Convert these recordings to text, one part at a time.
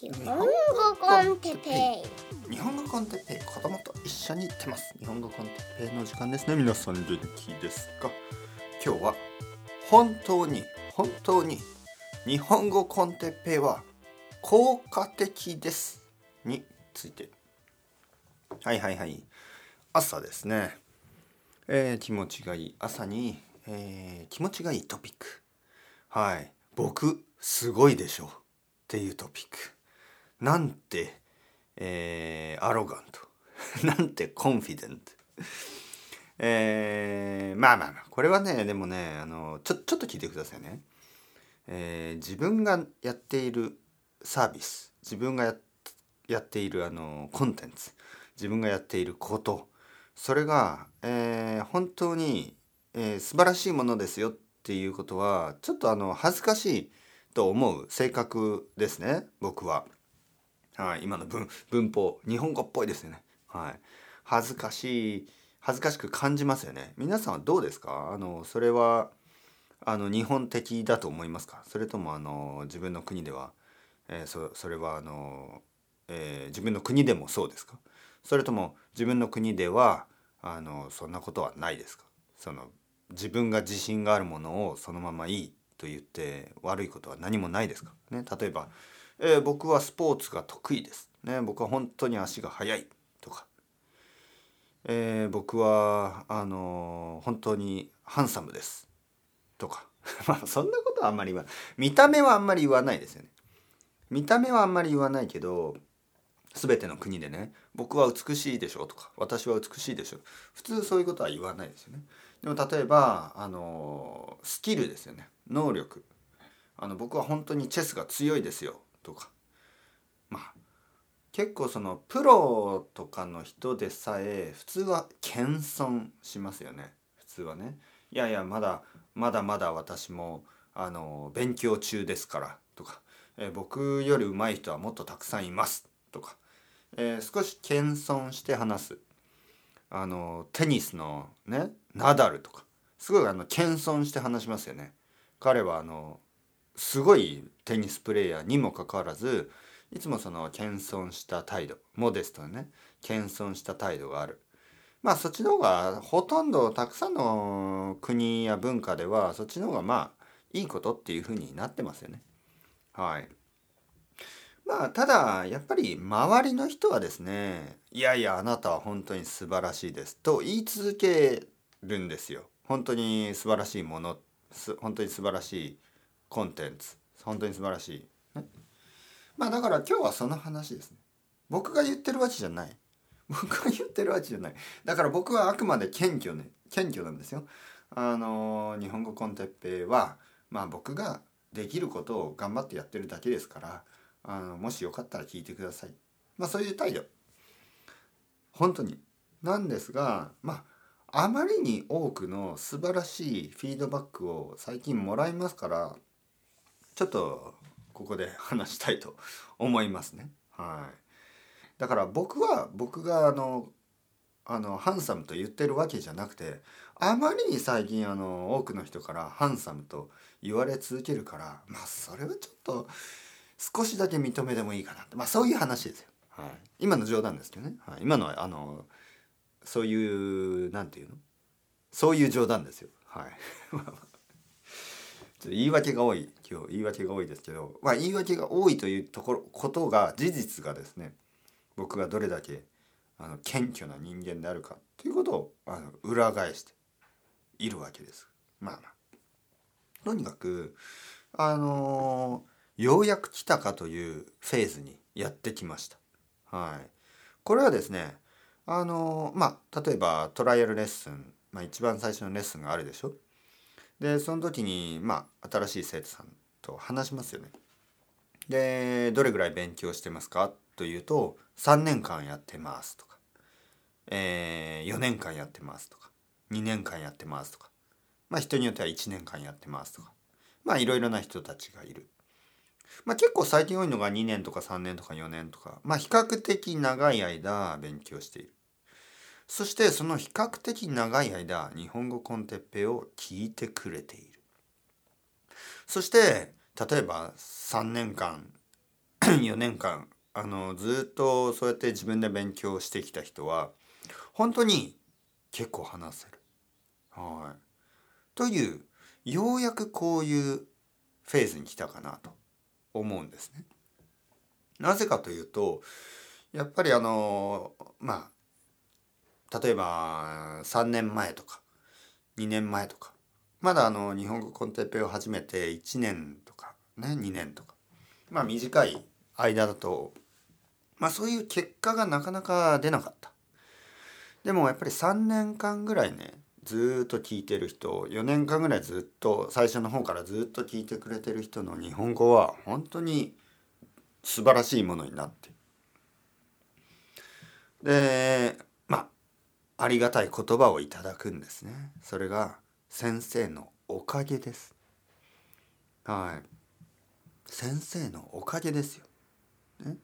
日本語 con Teppei 日本語 con Teppei 子供と一緒に行ってます日本語 con Teppei の時間ですね皆さん元気です。か今日は本当に本当に日本語 con Teppei は効果的です。について。はいはいはい。朝ですね、えー、気持ちがいい。朝に、えー、気持ちがいいトピック。はい。僕すごいでしょ。っていうトピック。なんて、えー、アロガントなんてコンフィデントえー、まあまあまあこれはねでもねあのちょちょっと聞いてくださいね、えー、自分がやっているサービス自分がややっているあのコンテンツ自分がやっていることそれが、えー、本当に、えー、素晴らしいものですよっていうことはちょっとあの恥ずかしいと思う性格ですね僕は。はい、今の文文法日本語っぽいですよね。はい、恥ずかしい恥ずかしく感じますよね。皆さんはどうですか？あのそれはあの日本的だと思いますか？それともあの自分の国では、えー、そそれはあの、えー、自分の国でもそうですか？それとも自分の国ではあのそんなことはないですか？その自分が自信があるものをそのままいいと言って悪いことは何もないですか、ね、例えば、えー、僕はスポーツが得意です、ね、僕は本当に足が速い。とか、えー、僕はあのー、本当にハンサムです。とか。まあそんなことはあんまり言わない。見た目はあんまり言わないですよね。見た目はあんまり言わないけど全ての国でね僕は美しいでしょ。とか。私は美しいでしょ。普通そういうことは言わないですよね。でも例えばあのスキルですよね。能力。あの僕は本当にチェスが強いですよ。とか。まあ結構そのプロとかの人でさえ普通は謙遜しますよね。普通はね。いやいやまだまだまだ私もあの勉強中ですから。とか、え僕より上手い人はもっとたくさんいます。とか、えー、少し謙遜して話す。あのテニスのねナダルとか。すごいあの謙遜して話しますよね。彼はあのすごいテニスプレーヤーにもかかわらずいつもその謙遜した態度モデストなね謙遜した態度がある。まあそっちの方がほとんどたくさんの国や文化ではそっちの方がまあいいことっていうふうになってますよね。はい。まあただやっぱり周りの人はですねいやいやあなたは本当に素晴らしいですと言い続けるんですよ。本当に素晴らしいものす本当に素晴らしいコンテンツ本当に素晴らしい、ね、まあだから今日はその話ですね。僕が言ってるわけじゃない。僕が言ってるわけじゃない。だから僕はあくまで謙虚ね。謙虚なんですよ。あの日本語コンテッペイはまあ僕ができることを頑張ってやってるだけですからあのもしよかったら聞いてください。まあそういう態度。本当に。なんですがまああまりに多くの素晴らしいフィードバックを最近もらいますからちょっとここで話したいと思いますね。はい、だから僕は僕があのあのハンサムと言ってるわけじゃなくてあまりに最近あの多くの人からハンサムと言われ続けるからまあそれはちょっと少しだけ認めてもいいかなって。まあそういう話ですよ。はい、今の冗談ですけどね、はい、今のはあのそういうなんていうの？そういう冗談ですよ。はい。ちょっと言い訳が多い。今日言い訳が多いですけど、まあ、言い訳が多いというところことが事実がですね僕がどれだけあの謙虚な人間であるかということをあの裏返しているわけです。まあまあとにかくあのー、ようやく来たかというフェーズにやってきました。はい。これはですねあのまあ例えばトライアルレッスン、まあ、一番最初のレッスンがあるでしょでその時にまあ新しい生徒さんと話しますよね。でどれぐらい勉強してますか？というと3年間やってますとか、えー、4年間やってますとか2年間やってますとかまあ人によっては1年間やってますとかまあいろいろな人たちがいる。まあ、結構最近多いのが2年とか3年とか4年とかまあ比較的長い間勉強している。そしてその比較的長い間日本語コンテッペを聞いてくれているそして例えば3年間 4年間あのずっとそうやって自分で勉強してきた人は本当に結構話せる。はい、というようやくこういうフェーズに来たかなと思うんですね。なぜかというとやっぱりあのまあ例えば3年前とか2年前とか。まだあの日本語コンテッペを始めて1年とかね2年とか。まあ短い間だとまあそういう結果がなかなか出なかった。でもやっぱり3年間ぐらいねずっと聞いてる人4年間ぐらいずっと最初の方からずっと聞いてくれてる人の日本語は本当に素晴らしいものになって。でありがたい言葉をいただくんですね。それが先生のおかげです。はい。先生のおかげですよ、ね、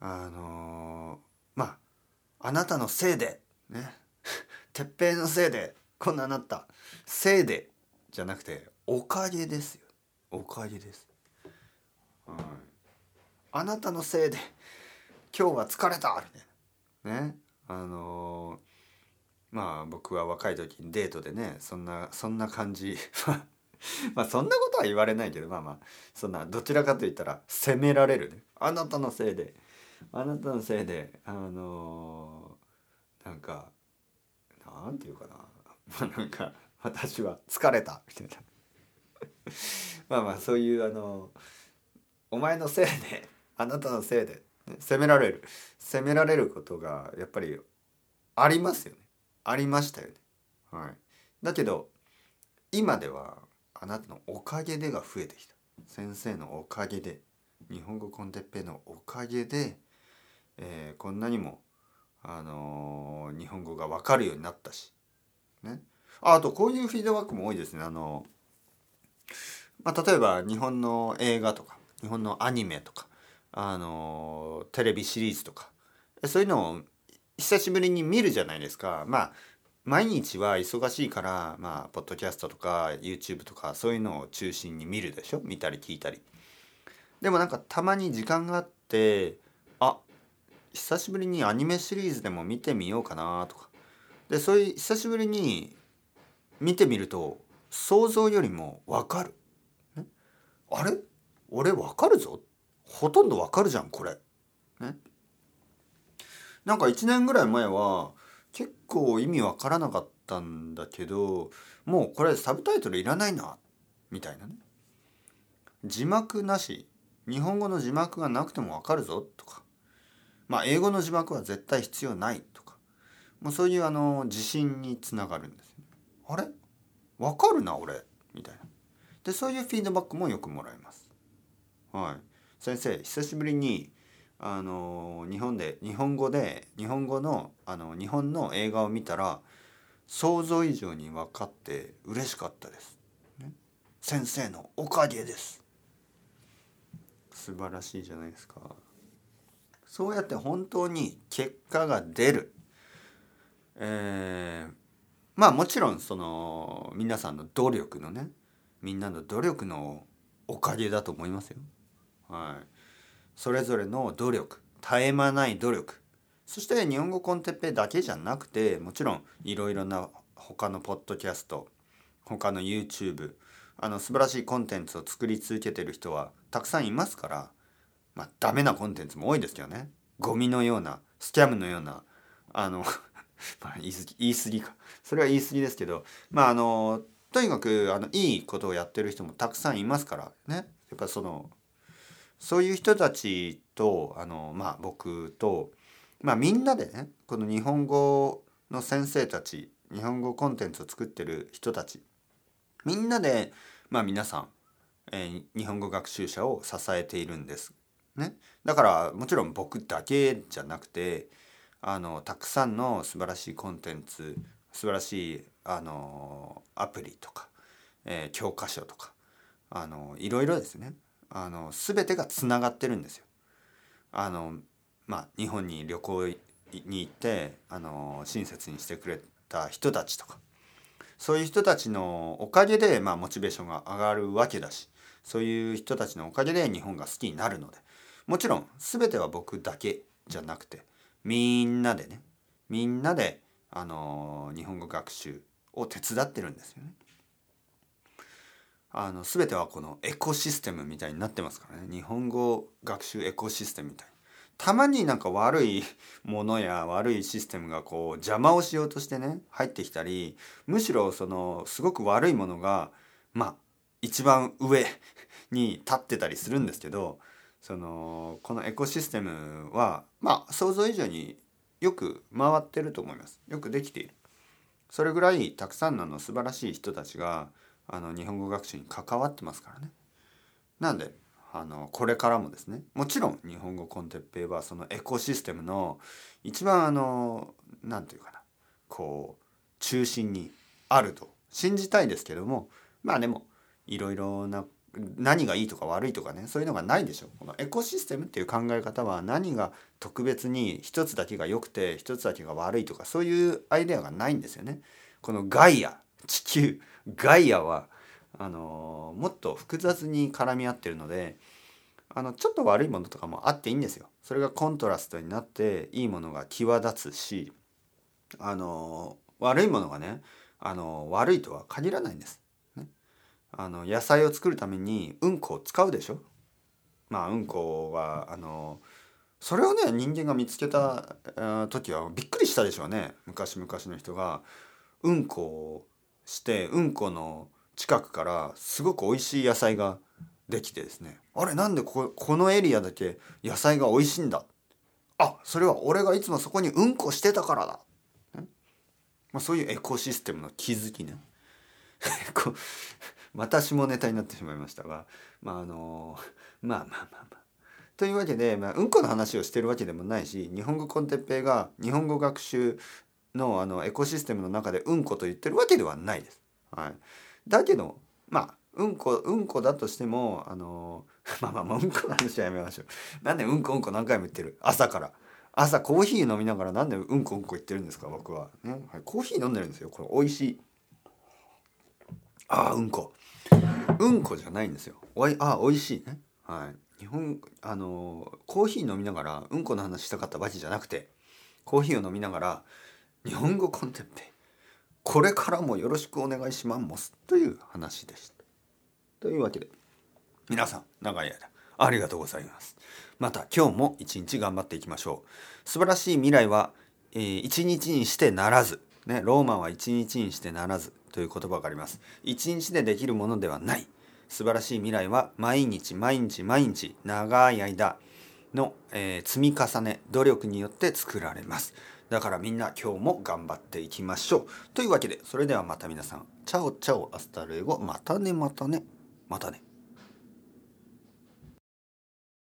あのー、まああなたのせいでね。鉄平のせいでこんななったせいでじゃなくておかげですよ。おかげです。はい。あなたのせいで今日は疲れたみたいな。ね。あのまあ僕は若い時にデートでねそんなそんな感じ。まあそんなことは言われないけどまあまあそんなどちらかと言ったら責められるね。あなたのせいで。あなたのせいであのー、なんかなんていうかな。ま あなんか私は疲れた。みたいな。まあまあそういうあのお前のせいであなたのせいで、責められる。責められることがやっぱりありますよね。ありましたよね。はい、だけど今ではあなたのおかげでが増えてきた。先生のおかげで日本語コンテッペのおかげで、えー、こんなにも、あのー、日本語が分かるようになったし、ね、ああとこういうフィードバックも多いですね。あのまあ、例えば日本の映画とか日本のアニメとか、あの、テレビシリーズとかそういうのを久しぶりに見るじゃないですか。まあ毎日は忙しいからまあポッドキャストとか YouTube とかそういうのを中心に見るでしょ？見たり聞いたり。でもなんかたまに時間があってあ久しぶりにアニメシリーズでも見てみようかなとかでそういう久しぶりに見てみると想像よりも分かる。あれ？俺分かるぞほとんど分かるじゃんこれ。ね、なんか1年ぐらい前は結構意味わからなかったんだけどもうこれサブタイトルいらないなみたいなね。字幕なし。日本語の字幕がなくてもわかるぞとか。まあ英語の字幕は絶対必要ないとか。もうそういうあの自信につながるんです、ね、あれ？わかるな俺？みたいな。でそういうフィードバックもよくもらいます。はい先生久しぶりにあの日本で日本語で日本語のあの日本の映画を見たら想像以上に分かって嬉しかったです。ね、先生のおかげです。素晴らしいじゃないですか。そうやって本当に結果が出る。えー、まあもちろんその皆さんの努力のねみんなの努力のおかげだと思いますよ。はい。それぞれの努力絶え間ない努力。そして日本語コンテッペだけじゃなくてもちろんいろいろな他のポッドキャスト他の YouTube あの素晴らしいコンテンツを作り続けてる人はたくさんいますからまあダメなコンテンツも多いですけどね。ゴミのようなスキャムのようなあの 言い過ぎ言い過ぎか。それは言い過ぎですけどまああのとにかくあのいいことをやってる人もたくさんいますからね。やっぱそのそういう人たちとあの、まあ、僕と、まあ、みんなでねこの日本語の先生たち日本語コンテンツを作ってる人たちみんなで、まあ、皆さん、えー、日本語学習者を支えているんです。ね、だからもちろん僕だけじゃなくてあのたくさんの素晴らしいコンテンツ素晴らしいあのアプリとか、えー、教科書とかあのいろいろですねあの全てがつながってるんですよ。あのまあ、日本に旅行に行ってあの親切にしてくれた人たちとかそういう人たちのおかげで、まあ、モチベーションが上がるわけだしそういう人たちのおかげで日本が好きになるのでもちろん全ては僕だけじゃなくてみんなでねみんなで、あの日本語学習を手伝ってるんですよね。あの全てはこのエコシステムみたいになってますからね。日本語学習エコシステムみたい。たまになんか悪いものや悪いシステムがこう邪魔をしようとしてね入ってきたりむしろそのすごく悪いものがまあ一番上に立ってたりするんですけどそのこのエコシステムはまあ想像以上によく回ってると思います。よくできている。それぐらいたくさんのの素晴らしい人たちがあの日本語学習に関わってますからねなんであのこれからもですねもちろん日本語コンテッペイはそのエコシステムの一番あの何て言うかなこう中心にあると信じたいですけどもまあでもいろいろな何がいいとか悪いとかねそういうのがないでしょこのエコシステムっていう考え方は何が特別に一つだけが良くて一つだけが悪いとかそういうアイデアがないんですよね。このガイア地球ガイアはあのもっと複雑に絡み合ってるのであのちょっと悪いものとかもあっていいんですよ。それがコントラストになっていいものが際立つしあの悪いものがねあの悪いとは限らないんです。ね、あの野菜を作るためにうんこを使うでしょまあうんこはあのそれをね人間が見つけた時はびっくりしたでしょうね昔々の人がうんこをしてうんこの近くからすごく美味しい野菜ができてですね。あれなんでここのエリアだけ野菜が美味しいんだ？あそれは俺がいつもそこにうんこしてたからだ、まあ、そういうエコシステムの気づきね。こうまた下ネタになってしまいましたが。まああのまあまあまあまあ。というわけで、まあ、うんこの話をしてるわけでもないし日本語コンテッペイが日本語学習のあのエコシステムの中でうんこと言ってるわけではないです。はい、だけどまあうんこうんこだとしてもあの まあまあまあうんこの話はやめましょう。なんでうんこうんこ何回も言ってる？朝から。朝コーヒー飲みながらなんでうんこうんこ言ってるんですか？僕は、ね。はい、コーヒー飲んでるんですよ。これ美味しい。ああうんこ。うんこじゃないんですよ。おいあ美味しいね。はい。日本あのコーヒー飲みながらうんこの話したかったわけじゃなくてコーヒーを飲みながら日本語コンテンペこれからもよろしくお願いしますという話でした。というわけで皆さん長い間ありがとうございます。また今日も一日頑張っていきましょう。素晴らしい未来は、えー一日にしてならずねローマは一日にしてならずという言葉があります。一日でできるものではない。素晴らしい未来は毎日毎日毎日長い間の、えー積み重ね努力によって作られます。だからみんな今日も頑張っていきましょう。というわけでそれではまた皆さん。 Chao chao hasta luego。またねまたね。またね。